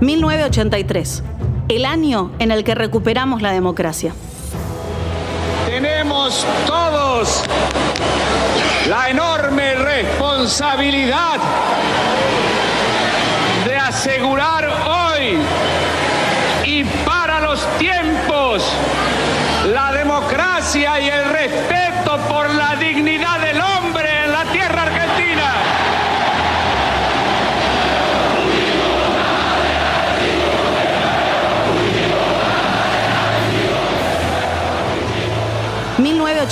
1983, el año en el que recuperamos la democracia. Tenemos todos la enorme responsabilidad de asegurar hoy y para los tiempos la democracia y el respeto por la dignidad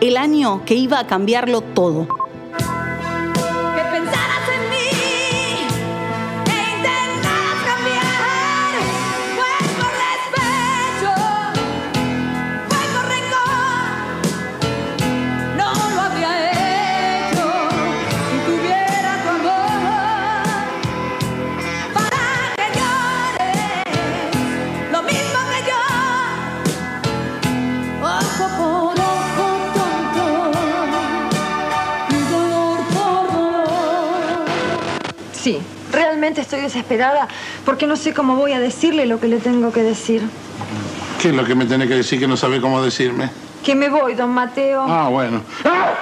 el año que iba a cambiarlo todo? Desesperada porque no sé cómo voy a decirle lo que le tengo que decir. ¿Qué es lo que me tiene que decir que no sabe cómo decirme? Que me voy, don Mateo. Ah, bueno. ¡Ah!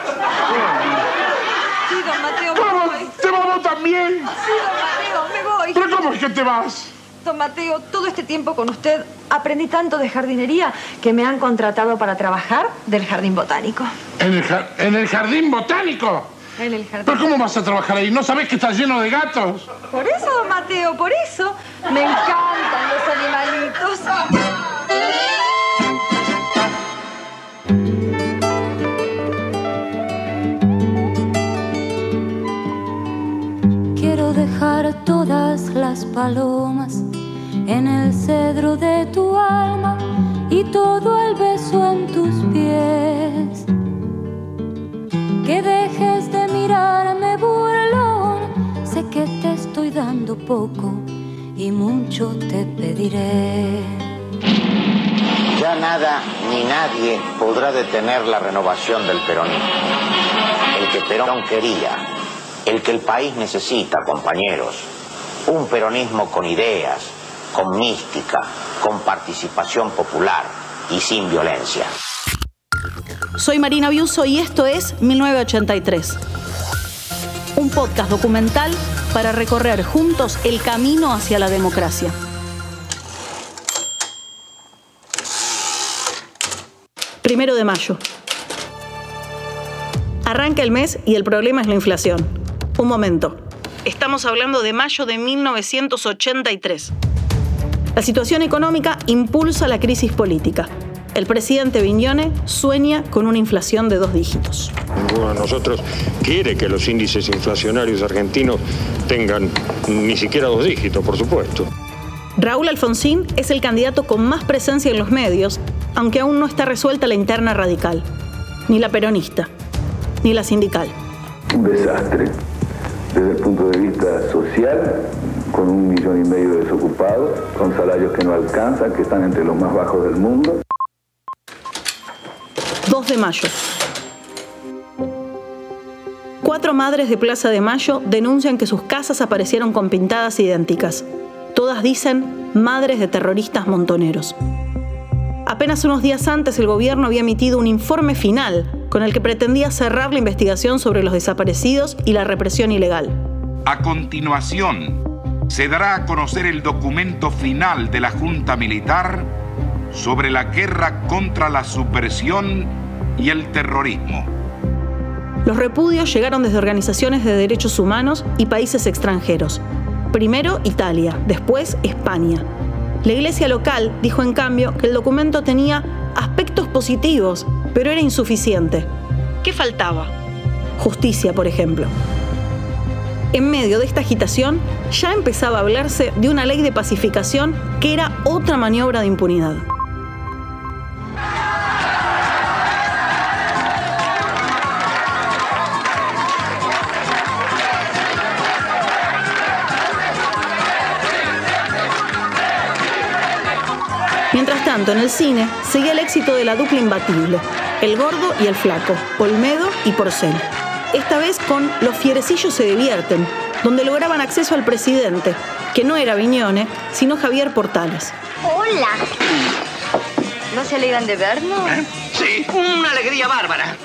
Sí, don Mateo, me voy. ¿Te vamos también? Sí, don Mateo, me voy. ¿Pero cómo es que te vas? Don Mateo, todo este tiempo con usted aprendí tanto de jardinería que me han contratado para trabajar del jardín botánico. ¿En el, en el jardín botánico? En el jardín. ¿Pero cómo vas a trabajar ahí? ¿No sabes que está lleno de gatos? Por eso, don Mateo, por eso. Me encantan los animalitos. Quiero dejar todas las palomas en el cedro de tu alma y todo el beso en tus pies. Poco y mucho te pediré. Ya nada ni nadie podrá detener la renovación del peronismo. El que Perón quería, el que el país necesita, compañeros. Un peronismo con ideas, con mística, con participación popular y sin violencia. Soy Marina Biuso y esto es 1983. Un podcast documental para recorrer juntos el camino hacia la democracia. Primero de mayo. Arranca el mes y el problema es la inflación. Un momento. Estamos hablando de mayo de 1983. La situación económica impulsa la crisis política. El presidente Viñone sueña con una inflación de dos dígitos. Ninguno de nosotros quiere que los índices inflacionarios argentinos tengan ni siquiera dos dígitos, por supuesto. Raúl Alfonsín es el candidato con más presencia en los medios, aunque aún no está resuelta la interna radical, ni la peronista, ni la sindical. Un desastre desde el punto de vista social, con un millón y medio de desocupados, con salarios que no alcanzan, que están entre los más bajos del mundo. 2 de mayo. Cuatro madres de Plaza de Mayo denuncian que sus casas aparecieron con pintadas idénticas. Todas dicen madres de terroristas montoneros. Apenas unos días antes el gobierno había emitido un informe final con el que pretendía cerrar la investigación sobre los desaparecidos y la represión ilegal. A continuación, se dará a conocer el documento final de la Junta Militar sobre la guerra contra la subversión y el terrorismo. Los repudios llegaron desde organizaciones de derechos humanos y países extranjeros. Primero Italia, después España. La iglesia local dijo en cambio que el documento tenía aspectos positivos, pero era insuficiente. ¿Qué faltaba? Justicia, por ejemplo. En medio de esta agitación ya empezaba a hablarse de una ley de pacificación que era otra maniobra de impunidad. Tanto, en el cine seguía el éxito de la dupla imbatible, el gordo y el flaco, Olmedo y Porcel. Esta vez con Los fierecillos se divierten, donde lograban acceso al presidente, que no era Viñone, sino Javier Portales. Hola. ¿No se alegran de vernos? ¿Eh? Sí, una alegría bárbara.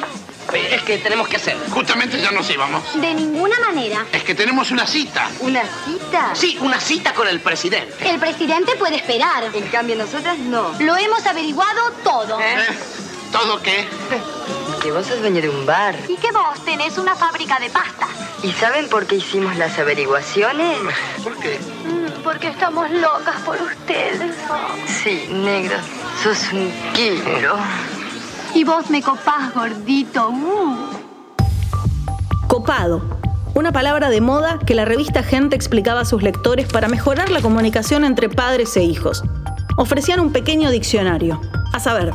Es que tenemos que hacer. Justamente ya nos íbamos. De ninguna manera. Es que tenemos una cita. ¿Una cita? Sí, una cita con el presidente. El presidente puede esperar. En cambio, nosotras no. Lo hemos averiguado todo. ¿Eh? ¿Todo qué? Que vos sos dueño de un bar. Y que vos tenés una fábrica de pastas. ¿Y saben por qué hicimos las averiguaciones? ¿Por qué? Mm, porque estamos locas por ustedes. Sí, negro. Sos un kilo. Y vos me copás, gordito. Uh. Copado. Una palabra de moda que la revista Gente explicaba a sus lectores para mejorar la comunicación entre padres e hijos. Ofrecían un pequeño diccionario. A saber,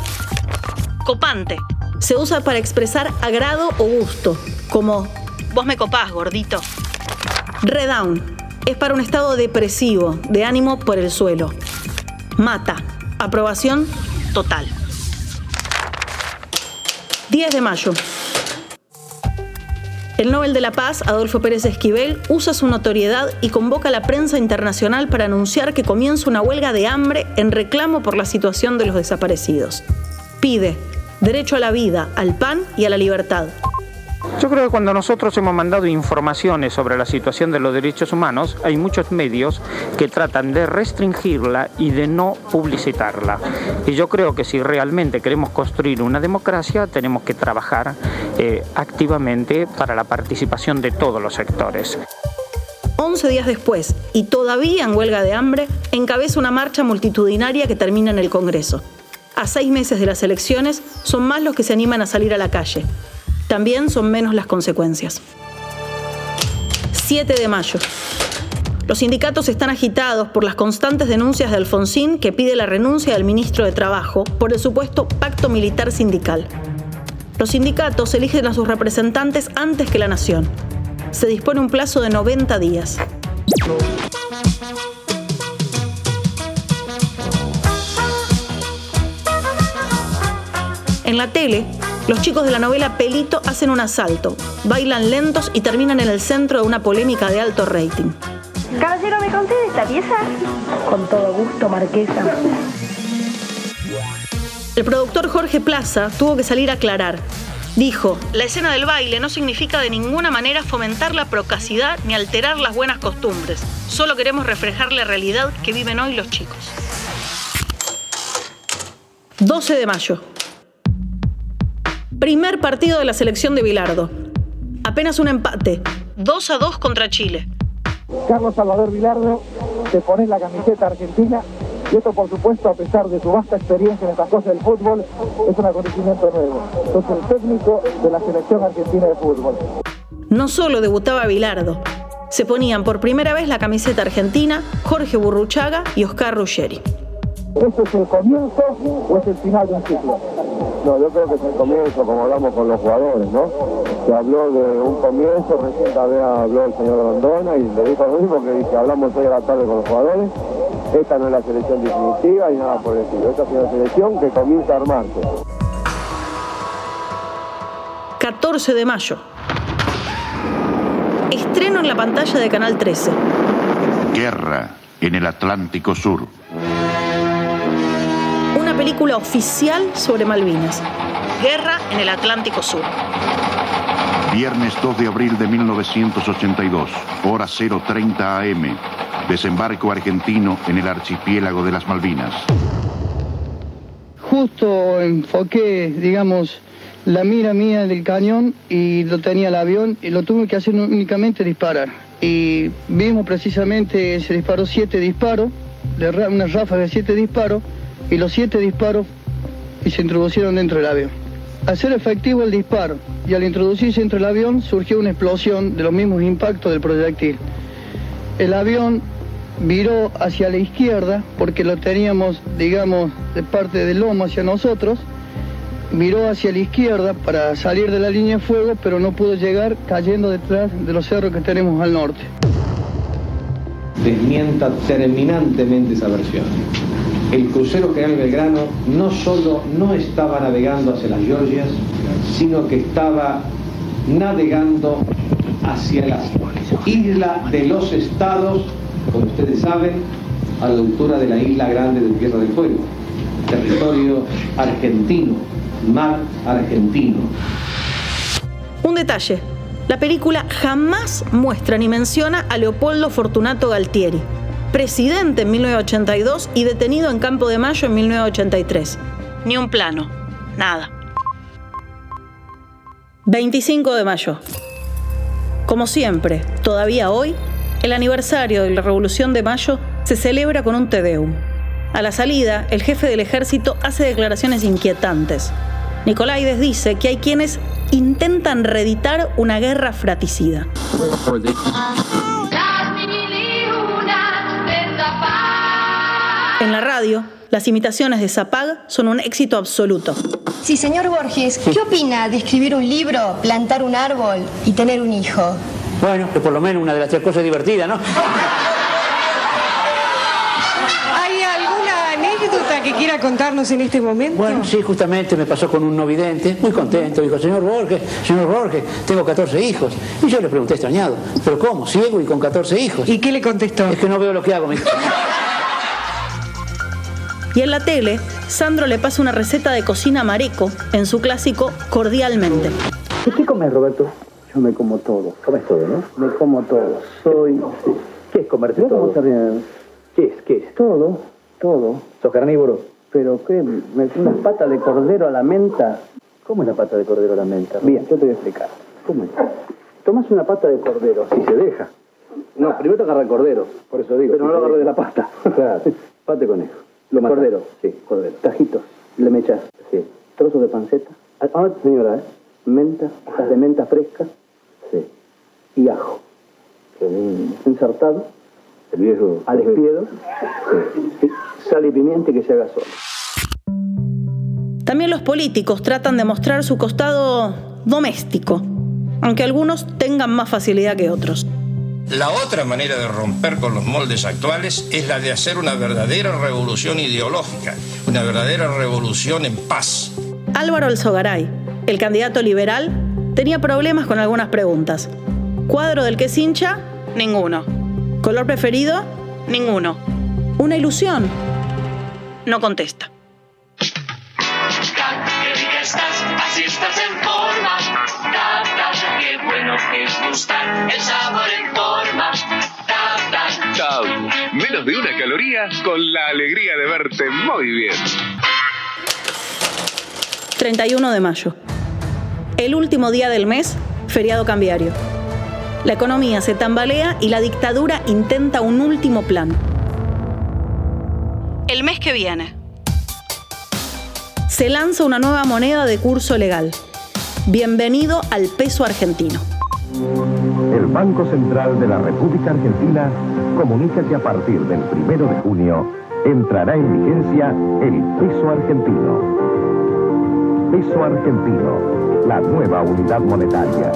copante. Se usa para expresar agrado o gusto, como vos me copás, gordito. Redown. Es para un estado depresivo, de ánimo por el suelo. Mata. Aprobación total. 10 de mayo. El Nobel de la Paz, Adolfo Pérez Esquivel, usa su notoriedad y convoca a la prensa internacional para anunciar que comienza una huelga de hambre en reclamo por la situación de los desaparecidos. Pide derecho a la vida, al pan y a la libertad. Yo creo que cuando nosotros hemos mandado informaciones sobre la situación de los derechos humanos, hay muchos medios que tratan de restringirla y de no publicitarla. Y yo creo que si realmente queremos construir una democracia, tenemos que trabajar eh, activamente para la participación de todos los sectores. 11 días después, y todavía en huelga de hambre, encabeza una marcha multitudinaria que termina en el Congreso. A seis meses de las elecciones, son más los que se animan a salir a la calle. También son menos las consecuencias. 7 de mayo. Los sindicatos están agitados por las constantes denuncias de Alfonsín que pide la renuncia del ministro de Trabajo por el supuesto pacto militar sindical. Los sindicatos eligen a sus representantes antes que la nación. Se dispone un plazo de 90 días. En la tele, los chicos de la novela Pelito hacen un asalto, bailan lentos y terminan en el centro de una polémica de alto rating. Caballero, ¿me conté de esta pieza? Con todo gusto, marquesa. El productor Jorge Plaza tuvo que salir a aclarar. Dijo, la escena del baile no significa de ninguna manera fomentar la procacidad ni alterar las buenas costumbres. Solo queremos reflejar la realidad que viven hoy los chicos. 12 de mayo. Primer partido de la selección de Bilardo. Apenas un empate. 2 a 2 contra Chile. Carlos Salvador Vilardo se pone la camiseta argentina y esto por supuesto a pesar de su vasta experiencia en estas cosas del fútbol es un acontecimiento nuevo. Es el técnico de la selección argentina de fútbol. No solo debutaba Bilardo, se ponían por primera vez la camiseta argentina Jorge Burruchaga y Oscar Ruggeri. ¿Esto es el comienzo o es el final de un ciclo? No, yo creo que es el comienzo, como hablamos con los jugadores, ¿no? Se habló de un comienzo, recién había habló el señor Rondona y le dijo lo mismo que dice, hablamos hoy a la tarde con los jugadores, esta no es la selección definitiva y nada por el estilo, esta es una selección que comienza a armarse. 14 de mayo. Estreno en la pantalla de Canal 13. Guerra en el Atlántico Sur. Una película oficial sobre Malvinas. Guerra en el Atlántico Sur. Viernes 2 de abril de 1982, hora 030 AM. Desembarco argentino en el archipiélago de las Malvinas. Justo enfoqué, digamos, la mira mía del cañón y lo tenía el avión y lo tuve que hacer únicamente disparar. Y vimos precisamente, se disparó siete disparos, de una ráfaga de siete disparos, y los siete disparos y se introducieron dentro del avión. Al ser efectivo el disparo y al introducirse entre el avión surgió una explosión de los mismos impactos del proyectil. El avión viró hacia la izquierda porque lo teníamos, digamos, de parte del lomo hacia nosotros. Viró hacia la izquierda para salir de la línea de fuego, pero no pudo llegar cayendo detrás de los cerros que tenemos al norte. Desmienta terminantemente esa versión. El crucero General Belgrano no solo no estaba navegando hacia las Georgias, sino que estaba navegando hacia la isla de los estados como ustedes saben, a la altura de la isla grande de Tierra del Fuego, territorio argentino, mar argentino. Un detalle, la película jamás muestra ni menciona a Leopoldo Fortunato Galtieri, presidente en 1982 y detenido en Campo de Mayo en 1983. Ni un plano, nada. 25 de mayo. Como siempre, todavía hoy, el aniversario de la Revolución de Mayo se celebra con un Tedeum. A la salida, el jefe del ejército hace declaraciones inquietantes. Nicolaides dice que hay quienes intentan reeditar una guerra fraticida. En la radio, las imitaciones de Zapag son un éxito absoluto. Sí, señor Borges, ¿qué opina de escribir un libro, plantar un árbol y tener un hijo? Bueno, que por lo menos una de las tres cosas divertidas, ¿no? ¿Hay alguna anécdota que quiera contarnos en este momento? Bueno, sí, justamente me pasó con un no vidente, muy contento. Dijo, señor Borges, señor Borges, tengo 14 hijos. Y yo le pregunté extrañado, ¿pero cómo? Ciego y con 14 hijos. ¿Y qué le contestó? Es que no veo lo que hago, me Y en la tele, Sandro le pasa una receta de cocina mareco en su clásico Cordialmente. ¿Qué comes, Roberto? Yo me como todo. Comes todo, ¿no? Me como todo. Soy. ¿Qué es comerte Yo todo? como. ¿Qué es? ¿Qué es? Todo, todo. ¿Sos carnívoro? Pero qué, me una pata de cordero a la menta. ¿Cómo es la pata de cordero a la menta? Bien, yo te voy a explicar. ¿Cómo es? Tomas una pata de cordero. Y se deja. No, primero te agarra el cordero. Por eso digo. Pero no lo agarro de la pasta. Claro. Pata de conejo. Lo matas. cordero. Sí, cordero. Tajitos. Le mechas. Sí. Trozos de panceta. Ah, ah, señora, ¿eh? Menta. Hojas de menta fresca. Sí. Y ajo. Qué lindo. Ensartado. El viejo. Al espiedo. Sí. Sal y pimienta y que se haga solo. También los políticos tratan de mostrar su costado doméstico, aunque algunos tengan más facilidad que otros. La otra manera de romper con los moldes actuales es la de hacer una verdadera revolución ideológica, una verdadera revolución en paz. Álvaro Alzogaray, el candidato liberal, tenía problemas con algunas preguntas. ¿Cuadro del que es hincha? Ninguno. ¿Color preferido? Ninguno. ¿Una ilusión? No contesta. Menos de una caloría con la alegría de verte muy bien. 31 de mayo. El último día del mes, feriado cambiario. La economía se tambalea y la dictadura intenta un último plan. El mes que viene. Se lanza una nueva moneda de curso legal. Bienvenido al peso argentino. El Banco Central de la República Argentina comunica que a partir del primero de junio entrará en vigencia el peso argentino. Peso argentino, la nueva unidad monetaria.